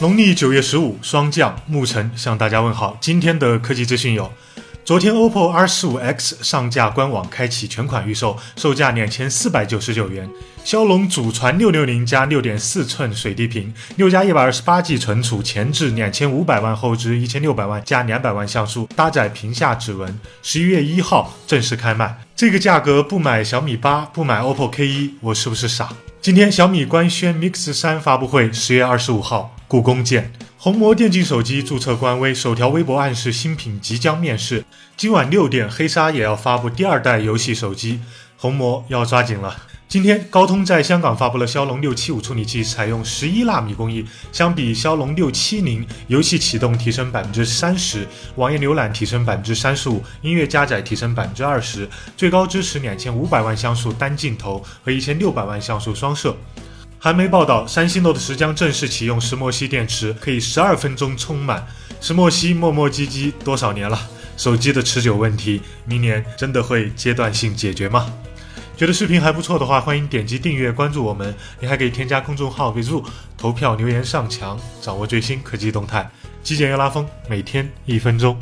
农历九月十五，霜降，沐晨向大家问好。今天的科技资讯有：昨天 OPPO R 十五 X 上架官网开启全款预售，售价两千四百九十九元。骁龙祖传六六零加六点四寸水滴屏，六加一百二十八 G 存储，前置两千五百万，后置一千六百万加两百万像素，搭载屏下指纹。十一月一号正式开卖。这个价格不买小米八，不买 OPPO K 一，我是不是傻？今天小米官宣 Mix 三发布会，十月二十五号，故宫见。红魔电竞手机注册官微，首条微博暗示新品即将面世。今晚六点，黑鲨也要发布第二代游戏手机，红魔要抓紧了。今天，高通在香港发布了骁龙六七五处理器，采用十一纳米工艺，相比骁龙六七零，游戏启动提升百分之三十，网页浏览提升百分之三十五，音乐加载提升百分之二十，最高支持两千五百万像素单镜头和一千六百万像素双摄。韩媒报道，三星 Note 十将正式启用石墨烯电池，可以十二分钟充满。石墨烯磨磨唧唧多少年了？手机的持久问题，明年真的会阶段性解决吗？觉得视频还不错的话，欢迎点击订阅关注我们。你还可以添加公众号 v 入投票留言上墙，掌握最新科技动态。极简又拉风，每天一分钟。